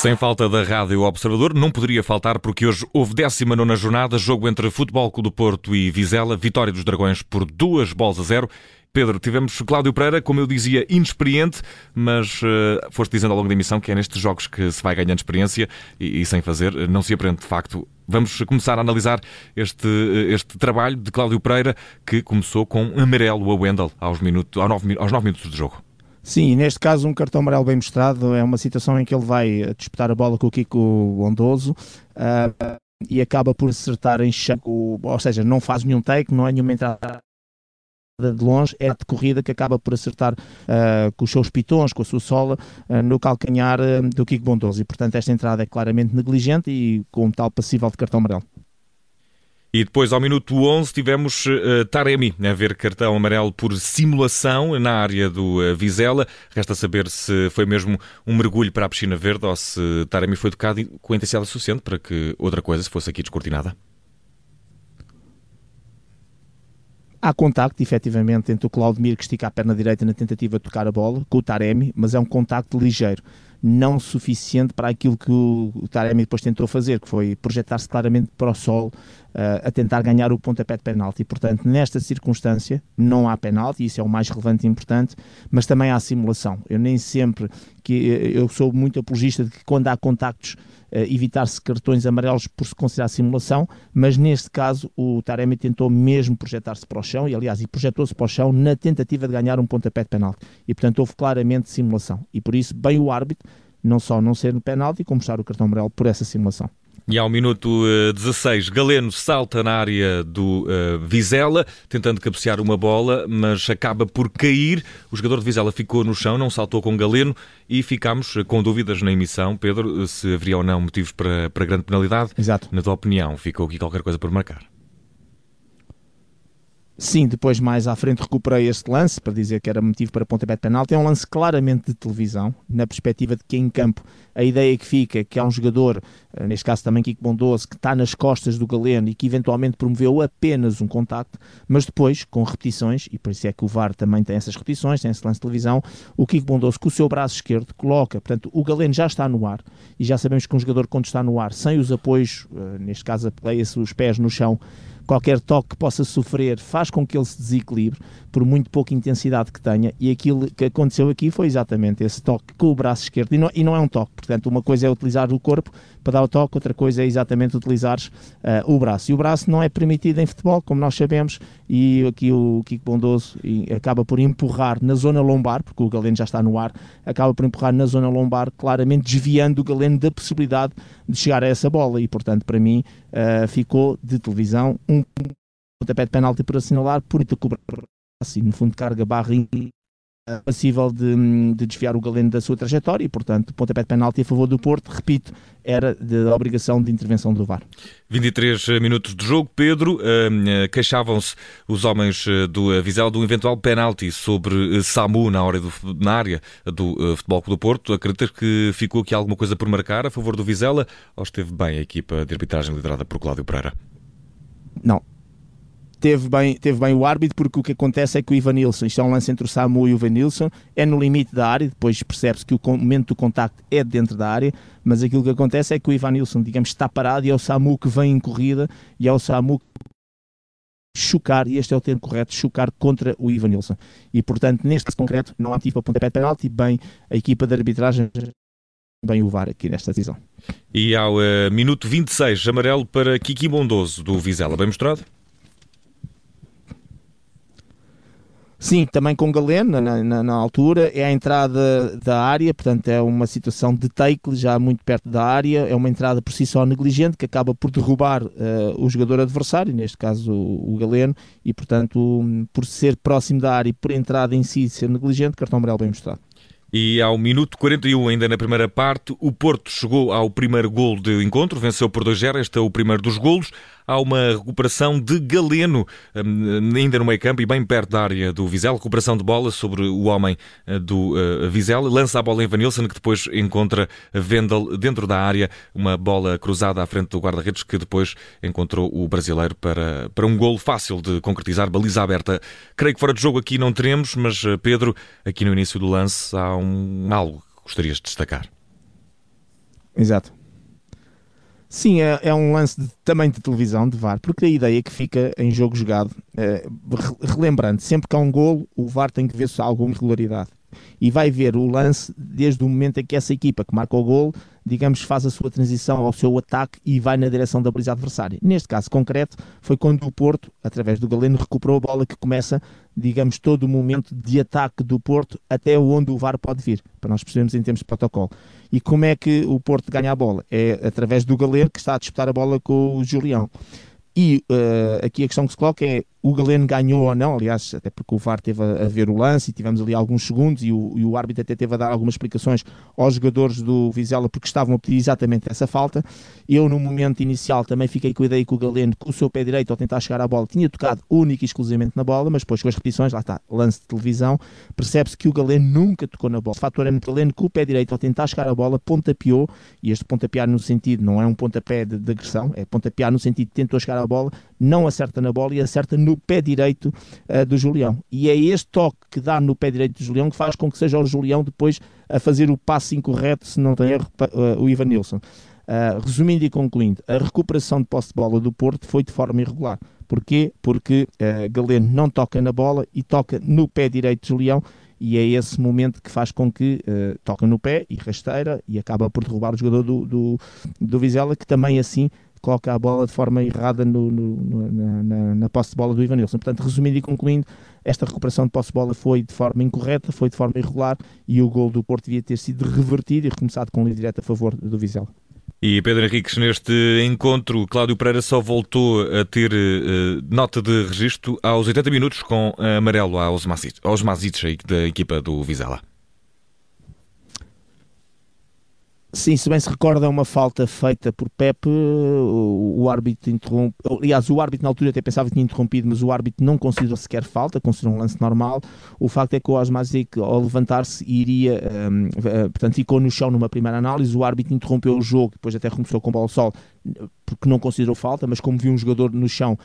Sem falta da Rádio Observador, não poderia faltar porque hoje houve 19 jornada, jogo entre Futebol Clube do Porto e Vizela, vitória dos Dragões por duas bolas a zero. Pedro, tivemos Cláudio Pereira, como eu dizia, inexperiente, mas uh, foste dizendo ao longo da emissão que é nestes jogos que se vai ganhando experiência e, e sem fazer, não se aprende de facto. Vamos começar a analisar este, este trabalho de Cláudio Pereira, que começou com amarelo a Wendel aos, minutos, aos, nove, aos nove minutos de jogo. Sim, neste caso um cartão amarelo bem mostrado é uma situação em que ele vai disputar a bola com o Kiko Bondoso uh, e acaba por acertar em cheio, ou seja, não faz nenhum take, não é nenhuma entrada de longe, é de corrida que acaba por acertar uh, com os seus pitons, com a sua sola, uh, no calcanhar do Kiko Bondoso. E, portanto, esta entrada é claramente negligente e com tal passível de cartão amarelo. E depois, ao minuto 11, tivemos uh, Taremi a ver cartão amarelo por simulação na área do uh, Vizela. Resta saber se foi mesmo um mergulho para a piscina verde ou se Taremi foi tocado com intensidade suficiente para que outra coisa se fosse aqui descortinada. Há contacto, efetivamente, entre o Claudemir que estica a perna direita na tentativa de tocar a bola com o Taremi, mas é um contacto ligeiro não suficiente para aquilo que o Taremi depois tentou fazer, que foi projetar-se claramente para o sol uh, a tentar ganhar o pontapé de penalti. Portanto, nesta circunstância não há penalti, isso é o mais relevante e importante, mas também há simulação. Eu nem sempre que eh, eu sou muito apologista de que quando há contactos evitar-se cartões amarelos por se considerar simulação, mas neste caso o Taremi tentou mesmo projetar-se para o chão e aliás, e projetou-se para o chão na tentativa de ganhar um pontapé de penalti. E portanto houve claramente simulação. E por isso, bem o árbitro não só não ser no penalti, como puxar o cartão amarelo por essa simulação. E ao minuto 16, eh, Galeno salta na área do uh, Vizela, tentando cabecear uma bola, mas acaba por cair. O jogador de Vizela ficou no chão, não saltou com Galeno e ficámos com dúvidas na emissão, Pedro, se haveria ou não motivos para, para grande penalidade. Exato. Na tua opinião, ficou aqui qualquer coisa por marcar? Sim, depois mais à frente recuperei este lance para dizer que era motivo para pontapé de penalti. É um lance claramente de televisão, na perspectiva de que em campo a ideia que fica é que há um jogador, eh, neste caso também Kiko Bondoso, que está nas costas do Galeno e que eventualmente promoveu apenas um contacto, mas depois, com repetições, e por isso é que o VAR também tem essas repetições, tem esse lance de televisão, o Kiko Bondoso com o seu braço esquerdo coloca, portanto, o Galeno já está no ar e já sabemos que um jogador quando está no ar, sem os apoios, eh, neste caso apoia-se os pés no chão, qualquer toque que possa sofrer faz com que ele se desequilibre, por muito pouca intensidade que tenha, e aquilo que aconteceu aqui foi exatamente esse toque com o braço esquerdo, e não, e não é um toque, portanto, uma coisa é utilizar o corpo para dar o toque, outra coisa é exatamente utilizar uh, o braço, e o braço não é permitido em futebol, como nós sabemos, e aqui o Kiko Bondoso acaba por empurrar na zona lombar, porque o Galeno já está no ar, acaba por empurrar na zona lombar, claramente desviando o Galeno da possibilidade de chegar a essa bola, e portanto, para mim, uh, ficou de televisão um pontapé de penalti por assinalar, por cobrar assim, no fundo, carga barra passível de, de, desviar o Galeno da sua trajetória e, portanto, pontapé de penalti a favor do Porto, repito, era da obrigação de intervenção do VAR. 23 minutos de jogo, Pedro, uh, queixavam-se os homens eh, do Vizela do eventual penalti sobre Samu na, hora do, na área do Futebol Clube do Porto. Acreditas que ficou aqui alguma coisa por marcar a favor do Vizela ou esteve bem a equipa de arbitragem liderada por Cláudio Pereira? Não, teve bem, teve bem o árbitro, porque o que acontece é que o Ivan Nilsson, isto é um lance entre o Samu e o Ivan Nilsson, é no limite da área, depois percebe-se que o momento do contacto é dentro da área, mas aquilo que acontece é que o Ivan Nilsson, digamos, está parado e é o Samu que vem em corrida e é o Samu chocar, e este é o termo correto, chocar contra o Ivan Nilsson. E, portanto, neste concreto, não há motivo para pontapé de penalti, bem a equipa de arbitragem, bem o VAR aqui nesta decisão. E ao uh, minuto 26, amarelo para Kiki Bondoso, do Vizela. Bem mostrado? Sim, também com Galeno na, na, na, altura, é a entrada da área, portanto é uma situação de take já muito perto da área, é uma entrada por si só negligente que acaba por derrubar uh, o jogador adversário, neste caso o, o, Galeno, e portanto um, por ser próximo da área e por entrada em si ser negligente, cartão amarelo bem mostrado. E ao minuto 41, ainda na primeira parte, o Porto chegou ao primeiro gol de encontro, venceu por 2-0, este é o primeiro dos golos há uma recuperação de Galeno, hum, ainda no meio campo e bem perto da área do Vizela. Recuperação de bola sobre o homem eh, do eh, Vizela. Lança a bola em Vanilson, que depois encontra Vendel dentro da área. Uma bola cruzada à frente do guarda-redes, que depois encontrou o brasileiro para, para um golo fácil de concretizar, baliza aberta. Creio que fora de jogo aqui não teremos, mas eh, Pedro, aqui no início do lance há um, algo que gostarias de destacar. Exato. Sim, é, é, um lance de, também de televisão, de VAR, porque a ideia que fica em jogo jogado, é, relembrando, sempre que há um golo, o VAR tem que ver se há alguma irregularidade. E vai ver o lance desde o momento em que essa equipa que marca o golo, digamos, faz a sua transição ao seu ataque e vai na direção da baliza adversária. Neste caso concreto, foi quando o Porto, através do Galeno, recuperou a bola que começa, digamos, todo o momento de ataque do Porto até onde o VAR pode vir, para nós percebermos em termos de protocolo. E como é que o Porto ganha a bola? É através do Galeno, que está a disputar a bola com o Julião. E uh, aqui a questão que se coloca é o Galeno ganhou ou não, aliás, até porque o VAR teve a, a ver o lance e tivemos ali alguns segundos e o, e o, árbitro até teve a dar algumas explicações aos jogadores do Vizela porque estavam a pedir exatamente essa falta. Eu, no momento inicial, também fiquei com a ideia que o Galeno, com o seu pé direito, ao tentar chegar à bola, tinha tocado única e exclusivamente na bola, mas depois com as repetições, lá está, lance de televisão, percebe-se que o Galeno nunca tocou na bola. O fator é que o Galeno, com o pé direito, ao tentar chegar à bola, pontapeou, e este pontapear no sentido, não é um pontapé de, de agressão, é pontapear no sentido de tentou chegar à bola, não acerta na bola e acerta no pé direito uh, do Julião. E é este toque que dá no pé direito do Julião que faz com que seja o Julião depois a fazer o passe incorreto, se não tem erro, uh, o Ivan Nilsson. Uh, resumindo e concluindo, a recuperação de posse de bola do Porto foi de forma irregular. Porquê? Porque Galeno não toca na bola e toca no pé direito de Julião e é esse momento que faz com que uh, toca no pé e rasteira e acaba por derrubar o jogador do, do, do Vizela, que também assim coloca a bola de forma errada no, no, na, na, na, posse de bola do Ivanilson. Portanto, resumindo e concluindo, esta recuperação de posse de bola foi de forma incorreta, foi de forma irregular e o gol do Porto devia ter sido revertido e recomeçado com um livre direto a favor do Vizela. E Pedro Henriques, neste encontro, Cláudio Pereira só voltou a ter uh, nota de registro aos 80 minutos com amarelo aos Masic, da equipa do Vizela. Sim, se bem se recorda, é uma falta feita por Pepe, o, o, árbitro interrompe, aliás, o árbitro na altura até pensava que tinha interrompido, mas o árbitro não considerou sequer falta, considerou um lance normal. O facto é que o Osmazic, ao levantar-se, iria, um, eh, portanto, ficou no chão numa primeira análise, o árbitro interrompeu o jogo, depois até começou com bola ao sol, porque não considerou falta, mas como viu um jogador no chão,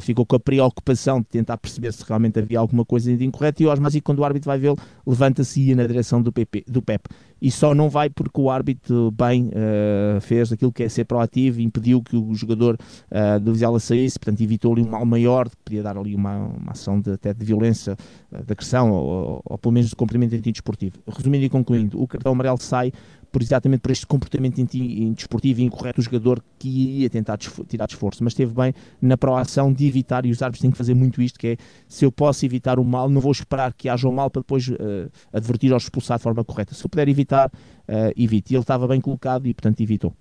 ficou com a preocupação de tentar perceber se realmente havia alguma coisa de incorreto e o Osmasi, quando o árbitro vai vê-lo, levanta-se e ia na direção do, PP, do Pep. E só não vai porque o árbitro bem uh, fez aquilo que é ser proativo impediu que o jogador uh, do Vizela saísse, portanto evitou ali um mal maior, que podia dar ali uma, uma ação de, até de violência, de agressão, ou, ou, ou pelo menos de cumprimento antidesportivo. Resumindo e concluindo, o cartão amarelo sai por exatamente por este comportamento indesportivo e incorreto do jogador que ia tentar tirar esforço, mas esteve bem na proação de evitar, e os árbitros têm que fazer muito isto, que é, se eu posso evitar o mal, não vou esperar que haja o mal para depois uh, advertir ou expulsar de forma correta. Se eu puder evitar, uh, evite. E ele estava bem colocado e, portanto, evitou.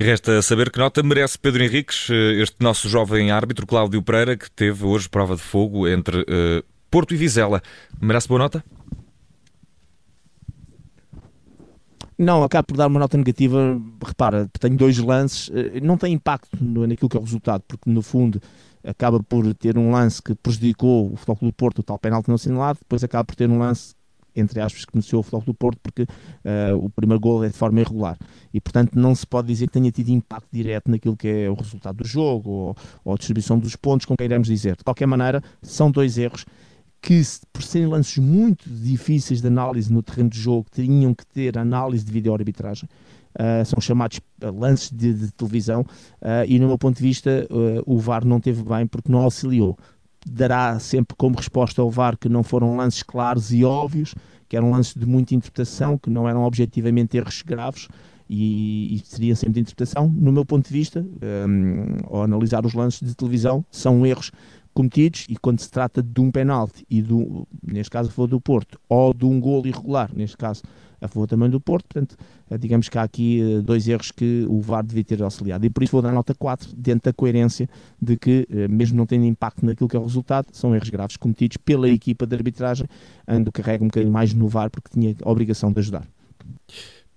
Resta saber que nota merece Pedro Henriques, eh, este nosso jovem árbitro, Cláudio Pereira, que teve hoje prova de fogo entre uh, Porto e Vizela. Merece boa nota? Não, acabo por dar uma nota negativa. Repara, tenho dois lances, eh, não tem impacto naquilo que é o resultado, porque no fundo acaba por ter um lance que prejudicou o Futebol do Porto, o tal penalti não assinalado, depois acaba por ter um lance, entre aspas, que beneficiou o Futebol do Porto, porque uh, o primeiro gol é de forma irregular. E, portanto, não se pode dizer que tenha tido impacto direto naquilo que é o resultado do jogo ou, ou a distribuição dos pontos, como queiramos dizer. De qualquer maneira, são dois erros que, por serem lances muito difíceis de análise no terreno de jogo, tinham que ter análise de vídeo-arbitragem. Uh, são chamados ah, lances de, de televisão uh, e, no meu ponto de vista, uh, o VAR não teve bem porque não auxiliou. Dará sempre como resposta ao VAR que não foram lances claros e óbvios, que eram lances de muita interpretação, que não eram objetivamente erros graves e, e seriam sempre de interpretação. No meu ponto de vista, um, ao analisar os lances de televisão, são erros cometidos e quando se trata de um penalti e do, neste caso a favor do Porto ou de um gol irregular, neste caso a favor também do Porto, portanto eh, digamos que há aqui eh, dois erros que o VAR devia ter auxiliado e por isso vou dar nota 4 dentro da coerência de que eh, mesmo não tendo impacto naquilo que é o resultado, são erros graves cometidos pela equipa de arbitragem, ando carrega um bocadinho mais no VAR porque tinha a obrigação de ajudar.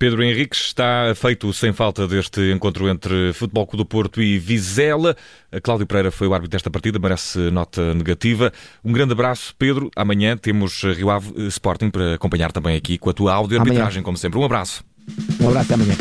Pedro Henriques está feito sem falta deste encontro entre Futebol Clube do Porto e Vizela. A Cláudio Pereira foi o árbitro desta partida, merece nota negativa. Um grande abraço, Pedro. Amanhã temos Rio Ave Sporting para acompanhar também aqui com a tua áudio arbitragem, como sempre. Um abraço. Um abraço até amanhã.